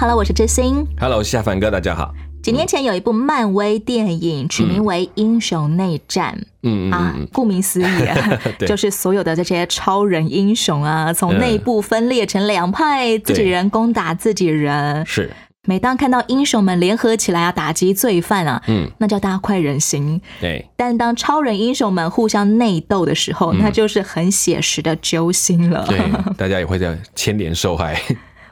Hello，我是知心。Hello，我是夏凡哥，大家好。几年前有一部漫威电影，取名为《英雄内战》。嗯嗯啊嗯，顾名思义 就是所有的这些超人英雄啊，从内部分裂成两派，自己人攻打自己人。是，每当看到英雄们联合起来啊，打击罪犯啊，嗯，那叫大快人心。对，但当超人英雄们互相内斗的时候，那就是很写实的揪心了。对，大家也会在牵连受害。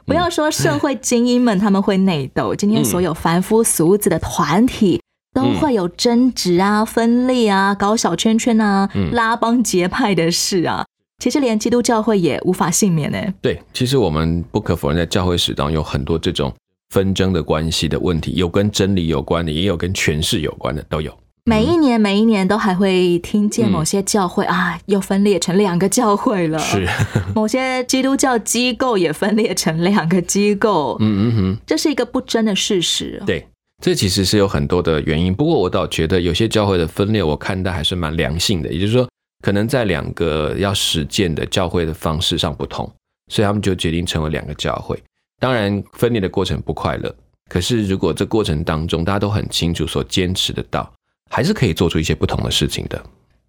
不要说社会精英们他们会内斗，今天所有凡夫俗子的团体都会有争执啊、分裂啊、搞小圈圈啊、拉帮结派的事啊。其实连基督教会也无法幸免呢。对，其实我们不可否认，在教会史当中有很多这种纷争的关系的问题，有跟真理有关的，也有跟权势有关的，都有。每一年每一年都还会听见某些教会、啊，又分裂成两个教会了。是，某些基督教机构也分裂成两个机构。嗯嗯哼，这是一个不争的事实。对，这其实是有很多的原因。不过我倒觉得有些教会的分裂，我看待还是蛮良性的。也就是说，可能在两个要实践的教会的方式上不同，所以他们就决定成为两个教会。当然，分裂的过程不快乐，可是如果这过程当中大家都很清楚所坚持的道，还是可以做出一些不同的事情的。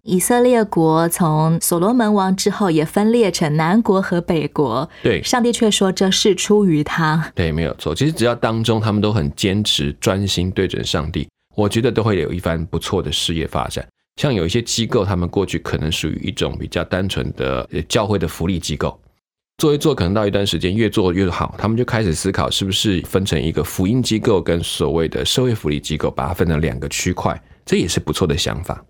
以色列国从所罗门王之后也分裂成南国和北国，对上帝却说这是出于他。对，没有错。其实只要当中他们都很坚持、专心对准上帝，我觉得都会有一番不错的事业发展。像有一些机构，他们过去可能属于一种比较单纯的呃教会的福利机构，做一做，可能到一段时间越做越好，他们就开始思考是不是分成一个福音机构跟所谓的社会福利机构，把它分成两个区块，这也是不错的想法。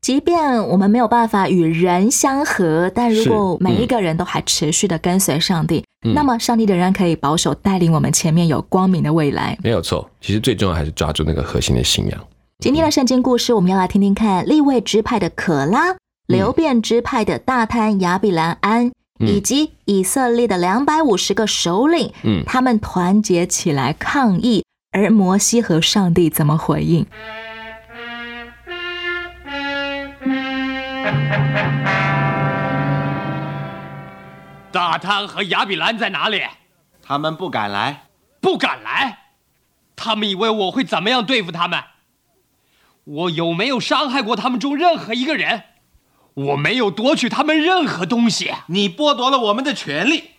即便我们没有办法与人相合，但如果每一个人都还持续的跟随上帝，嗯那么上帝仍然可以保守带领我们前面有光明的未来。没有错，其实最重要还是抓住那个核心的信仰。今天的圣经故事，我们要来听听看立位支派的可拉、流变支派的大贪亚比兰安，嗯以及以色列的两百五十个首领，嗯他们团结起来抗议，而摩西和上帝怎么回应？大汤和亚比兰在哪里？他们不敢来，不敢来。他们以为我会怎么样对付他们？我有没有伤害过他们中任何一个人？我没有夺取他们任何东西。你剥夺了我们的权利。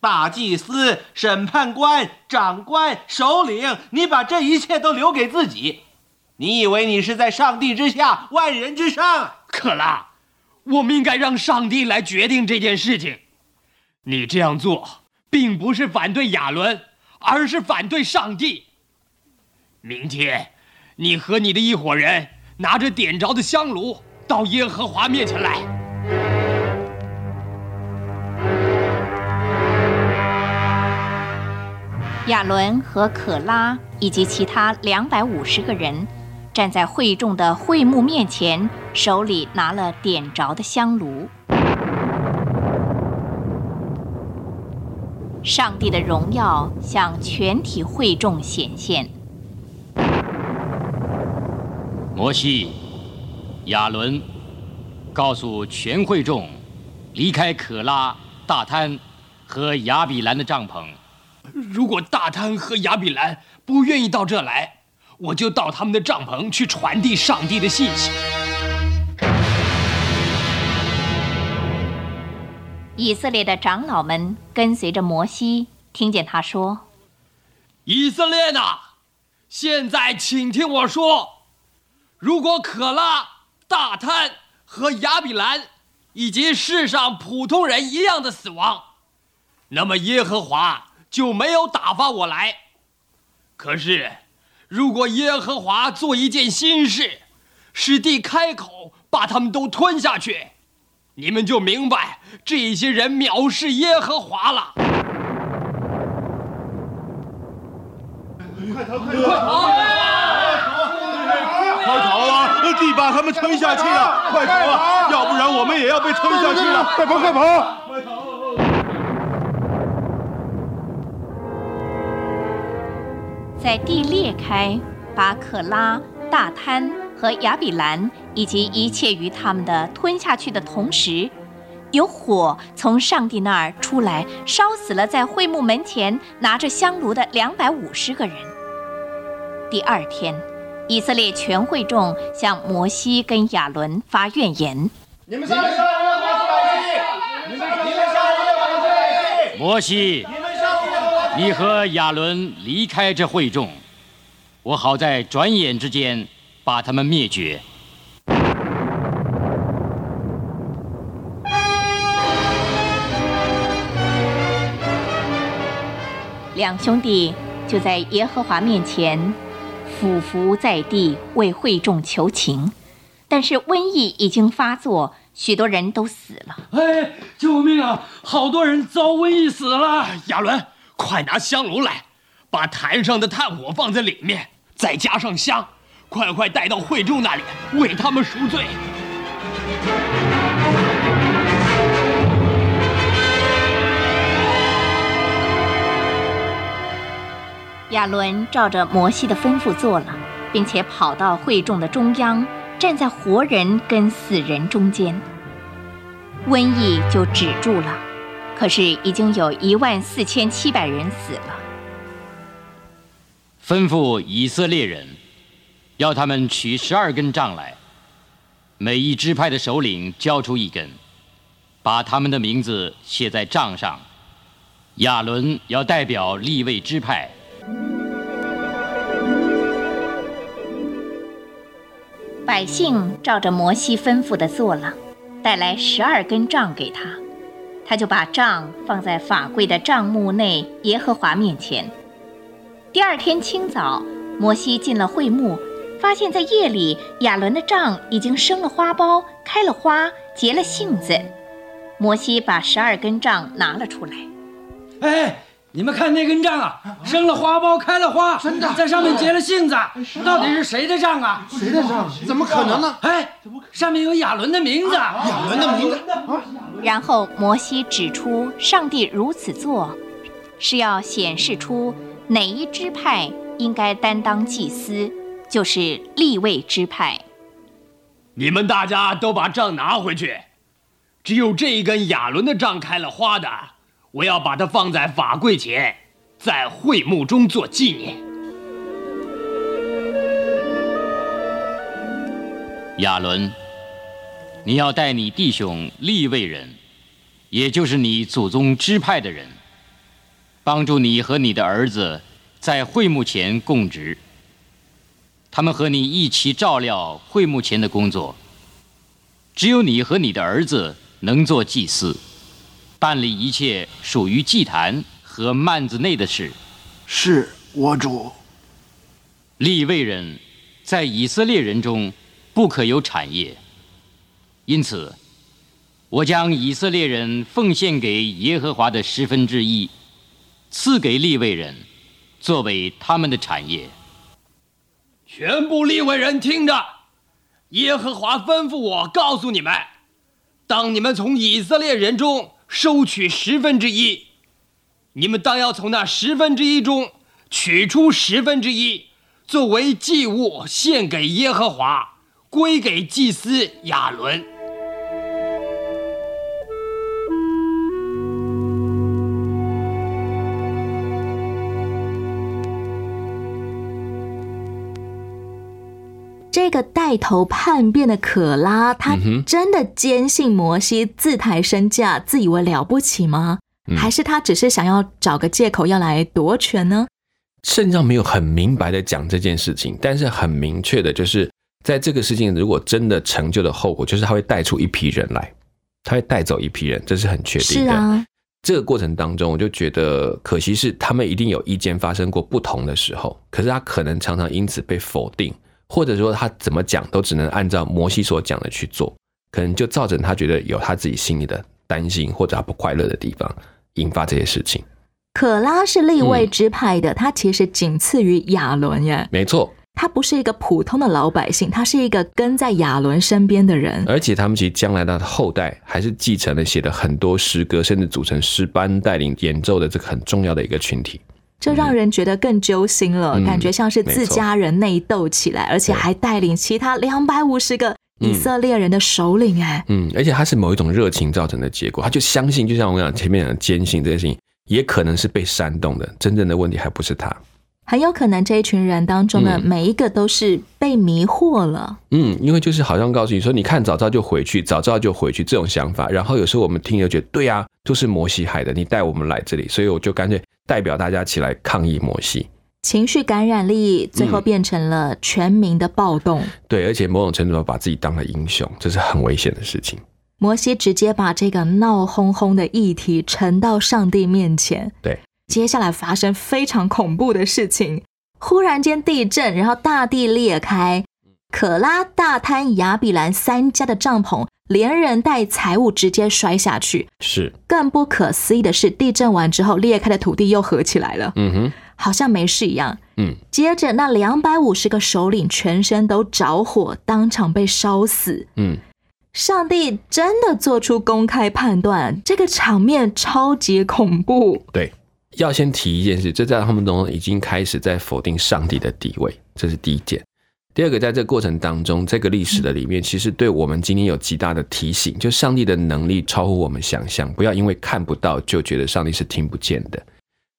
大祭司、审判官、长官、首领，你把这一切都留给自己。你以为你是在上帝之下，万人之上？可拉，我们应该让上帝来决定这件事情。你这样做，并不是反对亚伦，而是反对上帝。明天，你和你的一伙人拿着点着的香炉到耶和华面前来。亚伦和可拉以及其他两百五十个人站在会众的会幕面前，手里拿了点着的香炉。上帝的荣耀向全体会众显现。摩西、亚伦告诉全会众，离开可拉、大滩和亚比兰的帐篷。如果大滩和亚比兰不愿意到这来，我就到他们的帐篷去传递上帝的信息。以色列的长老们跟随着摩西，听见他说以色列呐，现在请听我说：如果可拉、大贪和亚比兰以及世上普通人一样的死亡，那么耶和华就没有打发我来。可是，如果耶和华做一件新事，使地开口把他们都吞下去，你们就明白这些人藐视耶和华了。快逃快逃！快逃啊！地把他们吞下去了，快逃啊！要不然我们也要被吞下去了！快跑，快跑！在地裂开，把可拉、大滩和亚比兰以及一切与他们的吞下去的同时，有火从上帝那儿出来，烧死了在会幕门前拿着香炉的两百五十个人。第二天，以色列全会众向摩西跟亚伦发怨言。你们上来！你们上来！你们上来！摩西，你和亚伦离开这会众，我好在转眼之间把他们灭绝。两兄弟就在耶和华面前俯伏在地，为会众求情。但是瘟疫已经发作，许多人都死了。哎，救命啊！好多人遭瘟疫死了。亚伦，快拿香炉来，把坛上的炭火放在里面，再加上香，快快带到会众那里，为他们赎罪。亚伦照着摩西的吩咐做了，并且跑到会众的中央，站在活人跟死人中间。瘟疫就止住了，可是已经有一万四千七百人死了。吩咐以色列人，要他们取十二根杖来，每一支派的首领交出一根，把他们的名字写在杖上。亚伦要代表立位支派。百姓照着摩西吩咐的做了，带来十二根杖给他，他就把杖放在法柜的帐幕内耶和华面前。第二天清早，摩西进了会幕，发现在夜里亚伦的杖已经生了花苞，开了花，结了杏子。摩西把十二根杖拿了出来。哎，你们看那根杖啊，生了花苞，开了花，真的，在上面结了杏子，到底是谁的杖啊？谁的账？怎么可能呢？哎，上面有亚伦的名字。亚伦的名字然后摩西指出，上帝如此做，是要显示出哪一支派应该担当祭司，就是立位支派。你们大家都把杖拿回去，只有这一根亚伦的杖开了花的，我要把它放在法柜前，在会幕中做纪念。亚伦，你要带你弟兄立位人，也就是你祖宗支派的人，帮助你和你的儿子在会幕前供职。他们和你一起照料会幕前的工作。只有你和你的儿子能做祭司，办理一切属于祭坛和幔子内的事。是我主。立位人在以色列人中不可有产业，因此，我将以色列人奉献给耶和华的十分之一，赐给立位人，作为他们的产业。全部立位人听着，耶和华吩咐我告诉你们：当你们从以色列人中收取十分之一，你们当要从那十分之一中取出十分之一，作为祭物献给耶和华，归给祭司亚伦。这个带头叛变的可拉，他真的坚信摩西自抬身价，自以为了不起吗？嗯还是他只是想要找个借口要来夺权呢？圣经上没有很明白的讲这件事情，但是很明确的就是，在这个事情如果真的成就的后果，就是他会带出一批人来，他会带走一批人，这是很确定的。是啊，这个过程当中，我就觉得可惜是他们一定有意见发生过不同的时候，可是他可能常常因此被否定，或者说他怎么讲都只能按照摩西所讲的去做，可能就造成他觉得有他自己心里的担心或者他不快乐的地方，引发这些事情。可拉是立位支派的，他其实仅次于亚伦耶。没错，他不是一个普通的老百姓，他是一个跟在亚伦身边的人。而且他们其实将来的后代还是继承了写的很多诗歌，甚至组成诗班带领演奏的这个很重要的一个群体。这让人觉得更揪心了，嗯感觉像是自家人内斗起来，而且还带领其他两百五十个以色列人的首领。哎、嗯，而且他是某一种热情造成的结果，他就相信，就像我讲前面讲的坚信这件事情，也可能是被煽动的，真正的问题还不是他。很有可能这一群人当中的嗯每一个都是被迷惑了。嗯，因为就是好像告诉你说，你看早知道就回去，早知道就回去这种想法，然后有时候我们听就觉得，对呀、都是摩西害的，你带我们来这里，所以我就干脆代表大家起来抗议摩西。情绪感染力最后嗯变成了全民的暴动。对，而且某种程度上把自己当了英雄，这是很危险的事情。摩西直接把这个闹哄哄的议题呈到上帝面前。对，接下来发生非常恐怖的事情，忽然间地震，然后大地裂开，可拉、大滩、亚比兰三家的帐篷连人带财物直接摔下去。是，更不可思议的是，地震完之后，裂开的土地又合起来了，嗯哼，好像没事一样。嗯，接着，那两百五十个首领全身都着火，当场被烧死。嗯，上帝真的做出公开判断，这个场面超级恐怖。对。要先提一件事，这在他们中已经开始在否定上帝的地位，这是第一件。第二个，在这个过程当中，这个历史的里面，其实对我们今天有极大的提醒，就上帝的能力超乎我们想象，不要因为看不到就觉得上帝是听不见的。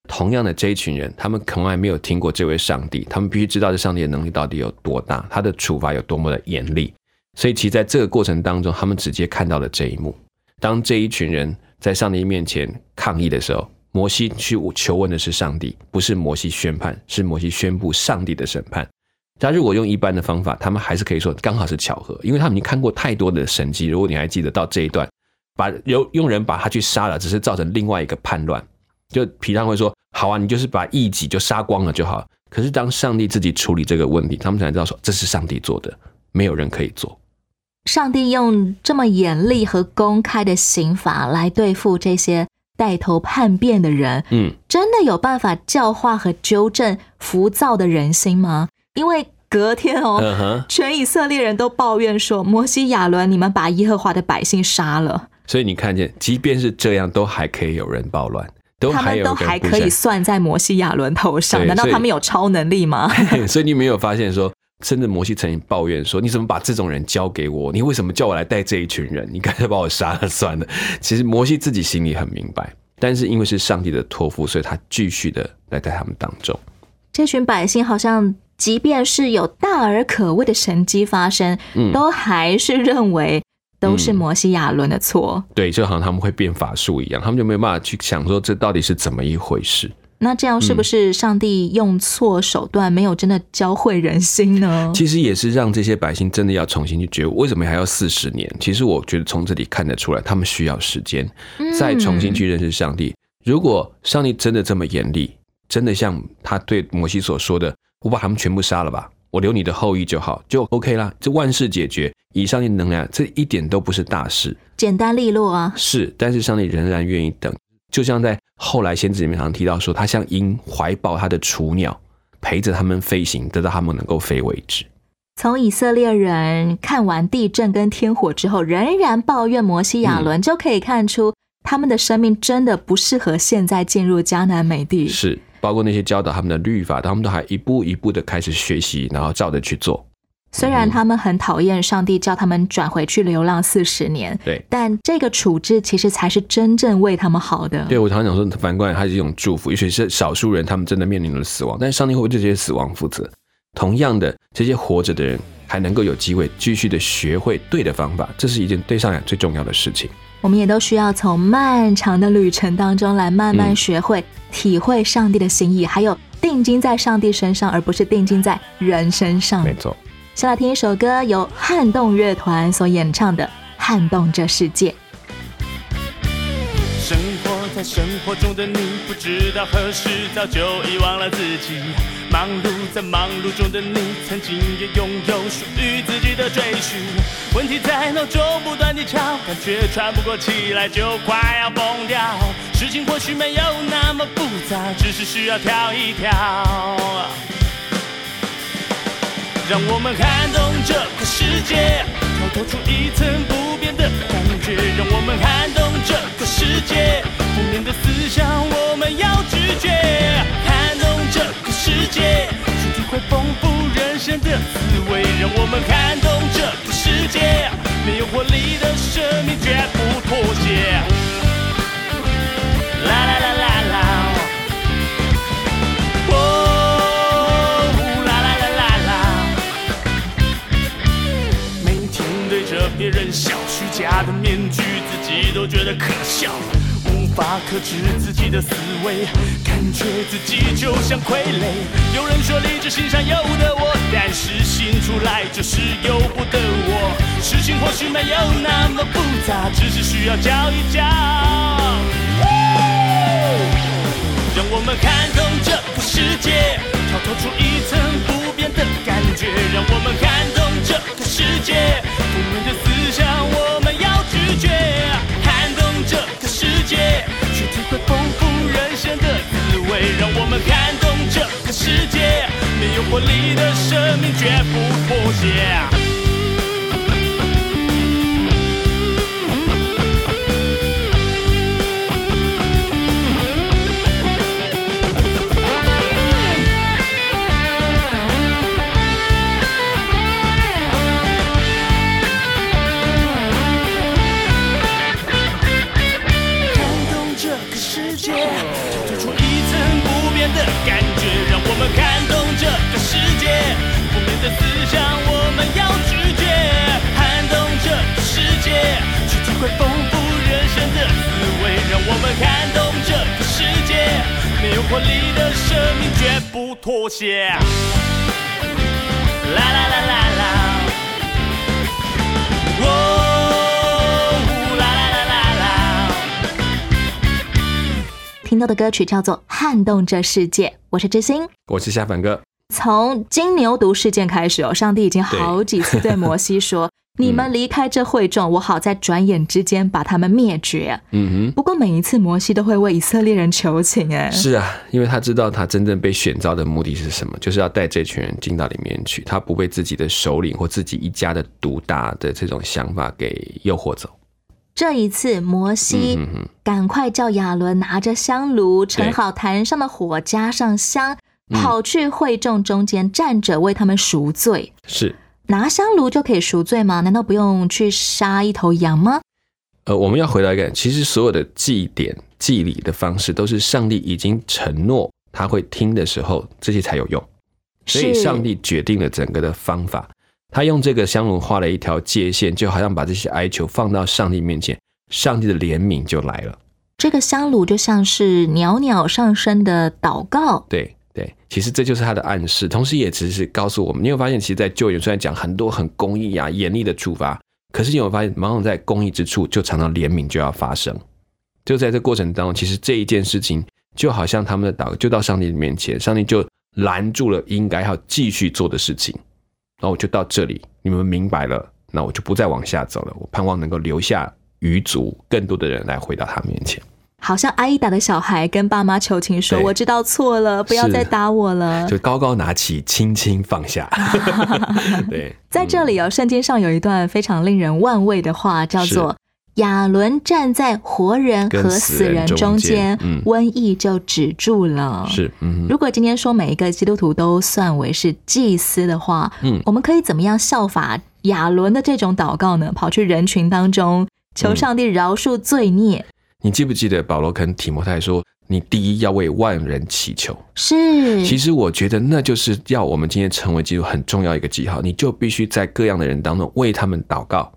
同样的，这一群人，他们从来没有听过这位上帝，他们必须知道这上帝的能力到底有多大，他的处罚有多么的严厉。所以，其实在这个过程当中，他们直接看到了这一幕。当这一群人在上帝面前抗议的时候，摩西去求问的是上帝，不是摩西宣判，是摩西宣布上帝的审判。他如果用一般的方法，他们还是可以说刚好是巧合，因为他们已经看过太多的神迹。如果你还记得到这一段，把有用人把他去杀了，只是造成另外一个叛乱。就皮常会说：“好啊，你就是把异己就杀光了就好。”可是当上帝自己处理这个问题，他们才知道说这是上帝做的，没有人可以做。上帝用这么严厉和公开的刑罚来对付这些带头叛变的人，嗯，真的有办法教化和纠正浮躁的人心吗？因为隔天哦，全以色列人都抱怨说：“摩西、亚伦，你们把耶和华的百姓杀了。所以你看见，即便是这样，都还可以有人暴乱，都他们还有人都还可以算在摩西、亚伦头上。难道他们有超能力吗？所以你没有发现说，甚至摩西曾经抱怨说：“你怎么把这种人交给我？你为什么叫我来带这一群人？你干脆把我杀了算了。”其实摩西自己心里很明白，但是因为是上帝的托付，所以他继续的来在他们当中。这群百姓好像，即便是有大而可畏的神迹发生，嗯都还是认为都是摩西、亚伦的错。对，就好像他们会变法术一样，他们就没有办法去想说这到底是怎么一回事。那这样是不是上帝用错手段，没有真的教会人心呢？其实也是让这些百姓真的要重新去觉悟，为什么还要四十年？其实我觉得从这里看得出来，他们需要时间再重新去认识上帝。如果上帝真的这么严厉，真的像他对摩西所说的，我把他们全部杀了吧，我留你的后裔就好，就 OK 啦，这万事解决。以上帝能量，这一点都不是大事，简单利落啊！是，但是上帝仍然愿意等，就像在后来先知里面常提到说，他像鹰怀抱他的雏鸟，陪着他们飞行，直到他们能够飞为止。从以色列人看完地震跟天火之后，仍然抱怨摩西、亚伦，就可以看出他们的生命真的不适合现在进入迦南美地。是，包括那些教导他们的律法，他们都还一步一步的开始学习，然后照着去做。虽然他们很讨厌上帝叫他们转回去流浪四十年，对，但这个处置其实才是真正为他们好的。对我常常讲说，反过来它是一种祝福，也许是少数人他们真的面临了死亡，但是上帝会为这些死亡负责。同样的，这些活着的人还能够有机会继续的学会对的方法，这是一件对上来最重要的事情。我们也都需要从漫长的旅程当中来慢慢学会、体会上帝的心意，还有定睛在上帝身上，而不是定睛在人身上。没错。先来听一首歌，由撼动乐团所演唱的《撼动这世界》。生活在生活中的你，不知道何时早就遗忘了自己。忙碌在忙碌中的你，曾经也拥有属于自己的追寻。问题在脑中不断地跳，感觉喘不过气来，就快要疯掉。事情或许没有那么复杂，只是需要跳一跳。让我们撼动这个世界，跳脱出一层不变的感觉。让我们撼动这个世界，负面的思想我们要拒绝。撼动这个世界，去体会丰富人生的滋味。让我们撼动这个世界，没有活力的生命绝不妥协。笑，虚假的面具，自己都觉得可笑，无法克制自己的思维，感觉自己就像傀儡。有人说理智心上有的我，但是心出来就是由不得我。事情或许没有那么复杂，只是需要教一教。让我们撼动这个世界，跳脱出一层不变的感觉。让我们撼动这个世界，活力的生命绝不妥协。世界，我们的思想我们要拒绝。撼动这个世界，去体会丰富人生的滋味，让我们撼动这个世界，没有活力的生命绝不妥协。啦啦啦啦啦，哦，啦啦啦啦啦。听到的歌曲叫做《撼动这世界》，我是知心。我是夏凡哥，从金牛犊事件开始哦，上帝已经好几次对摩西说：“你们离开这会众，我好在转眼之间把他们灭绝。”嗯哼。不过每一次摩西都会为以色列人求情，哎，，是啊，因为他知道他真正被选召的目的是什么，就是要带这群人进到里面去，他不被自己的首领或自己一家的独大的这种想法给诱惑走。这一次摩西赶快叫亚伦拿着香炉，盛好坛上的火，加上香，嗯跑去会众中间站着为他们赎罪。是，拿香炉就可以赎罪吗？难道不用去杀一头羊吗？呃，我们要回到一个，其实所有的祭典、祭礼的方式，都是上帝已经承诺他会听的时候，这些才有用。所以上帝决定了整个的方法，他用这个香炉画了一条界限，就好像把这些哀求放到上帝面前，上帝的怜悯就来了。这个香炉就像是袅袅上升的祷告，对对，其实这就是他的暗示，同时也只是告诉我们，你有发现，其实，在救援虽然讲很多很公益啊、严厉的处罚，可是你有发现，往往在公益之处，就常常怜悯就要发生。就在这过程当中，其实这一件事情，就好像他们的祷，就到上帝的面前，上帝就拦住了应该要继续做的事情。然后我就到这里，你们明白了，那我就不再往下走了。我盼望能够留下余族，更多的人来回到他面前。好像挨打的小孩跟爸妈求情说：“我知道错了，不要再打我了。就高高拿起，轻轻放下。对，”在这里哦，圣经上有一段非常令人万味的话，叫做“亚伦站在活人和死人中中间瘟疫就止住了。是，嗯，如果今天说每一个基督徒都算为是祭司的话，嗯。我们可以怎么样效法亚伦的这种祷告呢？跑去人群当中求上帝饶恕罪孽，你记不记得保罗跟提摩太说，你第一要为万人祈求？是其实我觉得那就是要我们今天成为基督很重要一个记号，你就必须在各样的人当中为他们祷告，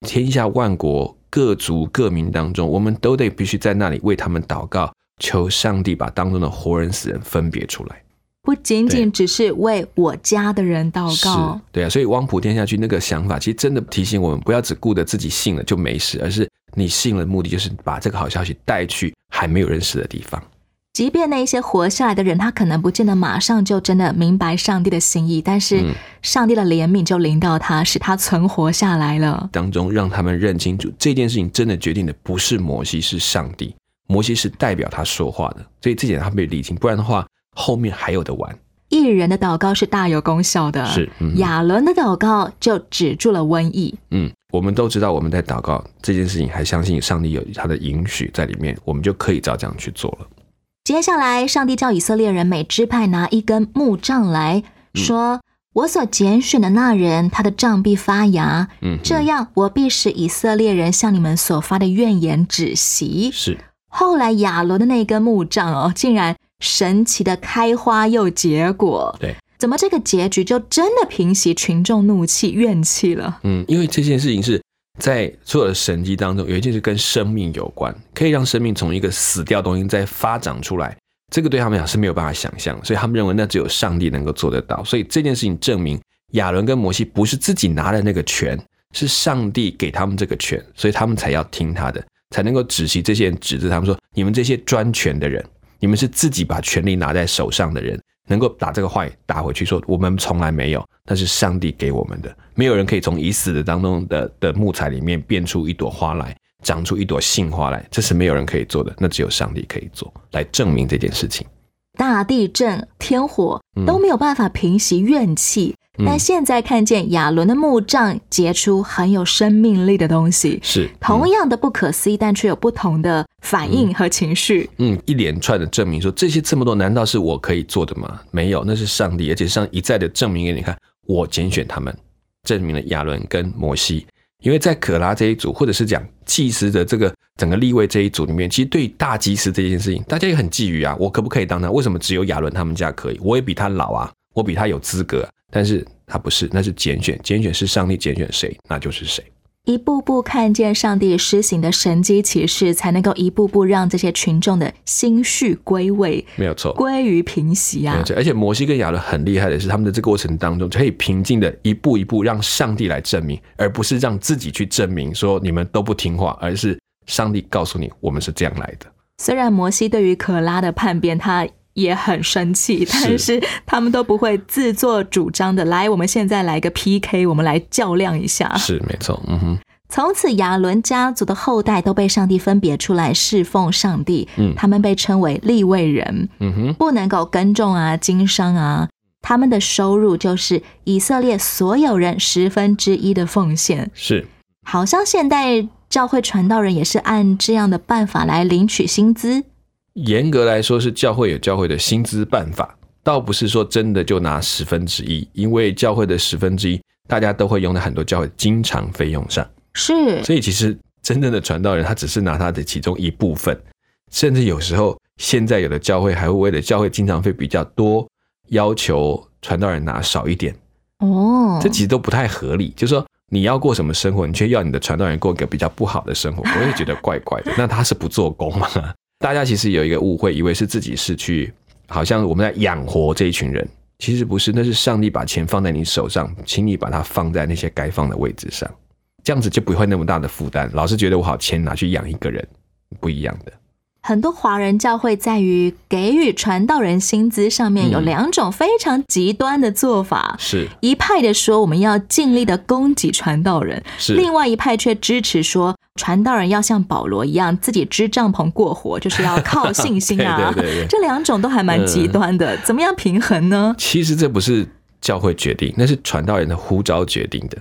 天下万国各族各民当中，我们都得必须在那里为他们祷告，求上帝把当中的活人死人分别出来。不仅仅只是为我家的人祷告，，对啊，所以汪普天下去那个想法，其实真的提醒我们，不要只顾着自己信了就没事，而是你信了，目的就是把这个好消息带去还没有认识的地方。即便那一些活下来的人，他可能不见得马上就真的明白上帝的心意，但是嗯上帝的怜悯就临到他，使他存活下来了。当中让他们认清楚这件事情真的决定的不是摩西，是上帝。摩西是代表他说话的，所以这点他被理清，不然的话后面还有的玩。一人的祷告是大有功效的，是嗯亚伦的祷告就止住了瘟疫。嗯，我们都知道我们在祷告这件事情，还相信上帝有他的允许在里面，我们就可以照这样去做了。接下来，上帝叫以色列人每支派拿一根木杖来说：“我所拣选的那人，他的杖必发芽，嗯，这样我必使以色列人向你们所发的怨言止息。”是后来亚伦的那根木杖哦，竟然神奇的开花又结果。对，怎么这个结局就真的平息群众怒气怨气了？嗯，因为这件事情是在所有的神迹当中，有一件事跟生命有关，可以让生命从一个死掉的东西再发展出来。这个对他们讲是没有办法想象，所以他们认为那只有上帝能够做得到。所以这件事情证明亚伦跟摩西不是自己拿的那个权，是上帝给他们这个权，所以他们才要听他的，才能够止息这些人指责他们说：你们这些专权的人，你们是自己把权力拿在手上的人，能够打这个话打回去说我们从来没有，那是上帝给我们的，没有人可以从已死的当中的的木材里面变出一朵花来，长出一朵杏花来，这是没有人可以做的，那只有上帝可以做来证明这件事情。大地震、天火都没有办法平息怨气，但现在看见亚伦的木杖结出很有生命力的东西，是同样的不可思议，但却有不同的反应和情绪。嗯，一连串的证明说这些这么多，难道是我可以做的吗？没有，那是上帝，而且上帝一再的证明给你看，我拣选他们，证明了亚伦跟摩西。因为在可拉这一组，或者是讲祭司的这个整个立位这一组里面，其实对大祭司这件事情，大家也很觊觎啊，我可不可以当他？为什么只有亚伦他们家可以？我也比他老啊，我比他有资格啊、但是他不是，那是拣选，拣选是上帝拣选谁，那就是谁。一步步看见上帝施行的神机启示，才能够一步步让这些群众的心绪归位，没有错。归于平息啊而且摩西跟亚伦很厉害的是，他们的这个过程当中可以平静的一步一步让上帝来证明，而不是让自己去证明说你们都不听话，而是上帝告诉你我们是这样来的。虽然摩西对于可拉的叛变，他也很生气，但是他们都不会自作主张的来，我们现在来个 PK，我们来较量一下。是没错，嗯哼，从此，亚伦家族的后代都被上帝分别出来侍奉上帝，嗯他们被称为立位人，嗯哼，不能够耕种啊、经商啊。他们的收入就是以色列所有人十分之一的奉献。是好像现代教会传道人也是按这样的办法来领取薪资。严格来说是教会有教会的薪资办法，倒不是说真的就拿十分之一，因为教会的十分之一大家都会用在很多教会经常费用上。是，所以其实真正的传道人，他只是拿他的其中一部分，甚至有时候现在有的教会还会为了教会经常费比较多，要求传道人拿少一点，哦，这其实都不太合理。就是说你要过什么生活，你却要你的传道人过一个比较不好的生活，我也觉得怪怪的。那他是不做工吗？大家其实有一个误会，以为是自己是去，好像我们在养活这一群人，其实不是，那是上帝把钱放在你手上，请你把它放在那些该放的位置上。这样子就不会那么大的负担。老是觉得我好钱拿去养一个人，不一样的。很多华人教会在于给予传道人薪资上面有嗯两种非常极端的做法。是一派的说我们要尽力的供给传道人，是另外一派却支持说传道人要像保罗一样自己支帐篷过活，就是要靠信心啊。对对对对这两种都还蛮极端的，怎么样平衡呢？其实这不是教会决定，那是传道人的呼召决定的。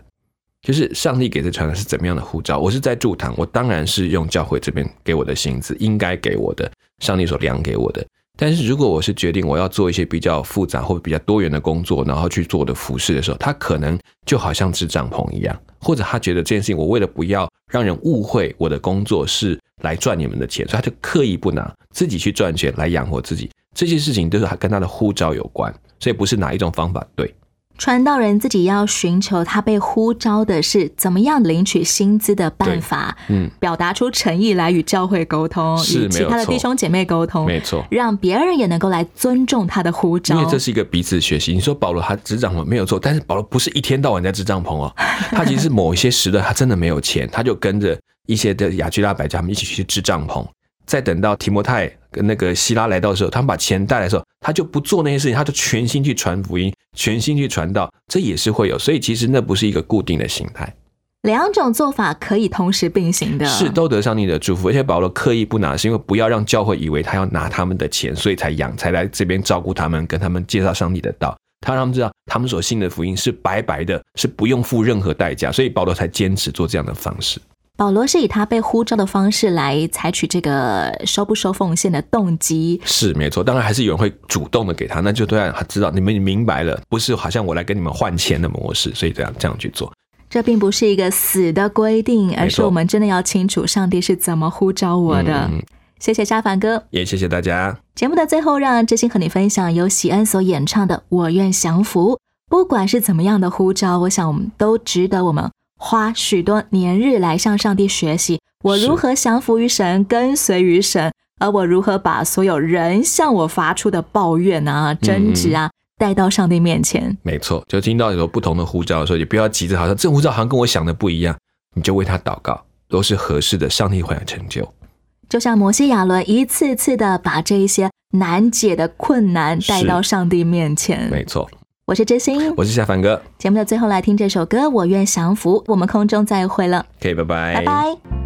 就是上帝给这传道是怎么样的呼召？我是在助堂，我当然是用教会这边给我的薪资，应该给我的，上帝所量给我的。但是如果我是决定我要做一些比较复杂或比较多元的工作，然后去做的服饰的时候，他可能就好像支帐篷一样，或者他觉得这件事情我为了不要让人误会我的工作是来赚你们的钱，所以他就刻意不拿，自己去赚钱来养活自己。这些事情都是跟他的护照有关，所以不是哪一种方法对。传道人自己要寻求他被呼召的是怎么样领取薪资的办法，嗯，表达出诚意来与教会沟通，是与其他的弟兄姐妹沟通，没错让别人也能够来尊重他的呼召。因为这是一个彼此学习。你说保罗他支帐篷没有错，但是保罗不是一天到晚在支帐篷哦，他其实是某一些时段他真的没有钱，他就跟着一些的雅居拉百家他们一起去支帐篷。再等到提摩太跟那个希拉来到的时候，他们把钱带来的时候，他就不做那些事情，他就全心去传福音，全心去传道，这也是会有。所以其实那不是一个固定的形态。两种做法可以同时并行的，是都得上帝的祝福。而且保罗刻意不拿，是因为不要让教会以为他要拿他们的钱，所以才养，才来这边照顾他们，跟他们介绍上帝的道。他让他们知道，他们所信的福音是白白的，是不用付任何代价，所以保罗才坚持做这样的方式。保罗是以他被呼召的方式来采取这个收不收奉献的动机，是没错。当然还是有人会主动的给他，那就对让他知道你们明白了，不是好像我来跟你们换钱的模式，所以这样这样去做。这并不是一个死的规定，而是我们真的要清楚上帝是怎么呼召我的。谢谢沙凡哥，也谢谢大家。节目的最后，让知心和你分享由喜恩所演唱的《我愿降服》。不管是怎么样的呼召，我想我们都值得我们花许多年日来向上帝学习。我如何降服于神，跟随于神，而我如何把所有人向我发出的抱怨啊、争执啊。带到上帝面前，没错，就听到有不同的呼召的时候，也不要急着，好像这呼召好像跟我想的不一样，你就为他祷告，都是合适的，上帝会来成就。就像摩西亚伦一次次的把这一些难解的困难带到上帝面前，没错。我是真心，我是夏凡哥。节目的最后来听这首歌《我愿降服》，我们空中再会了。可以，拜拜，拜拜。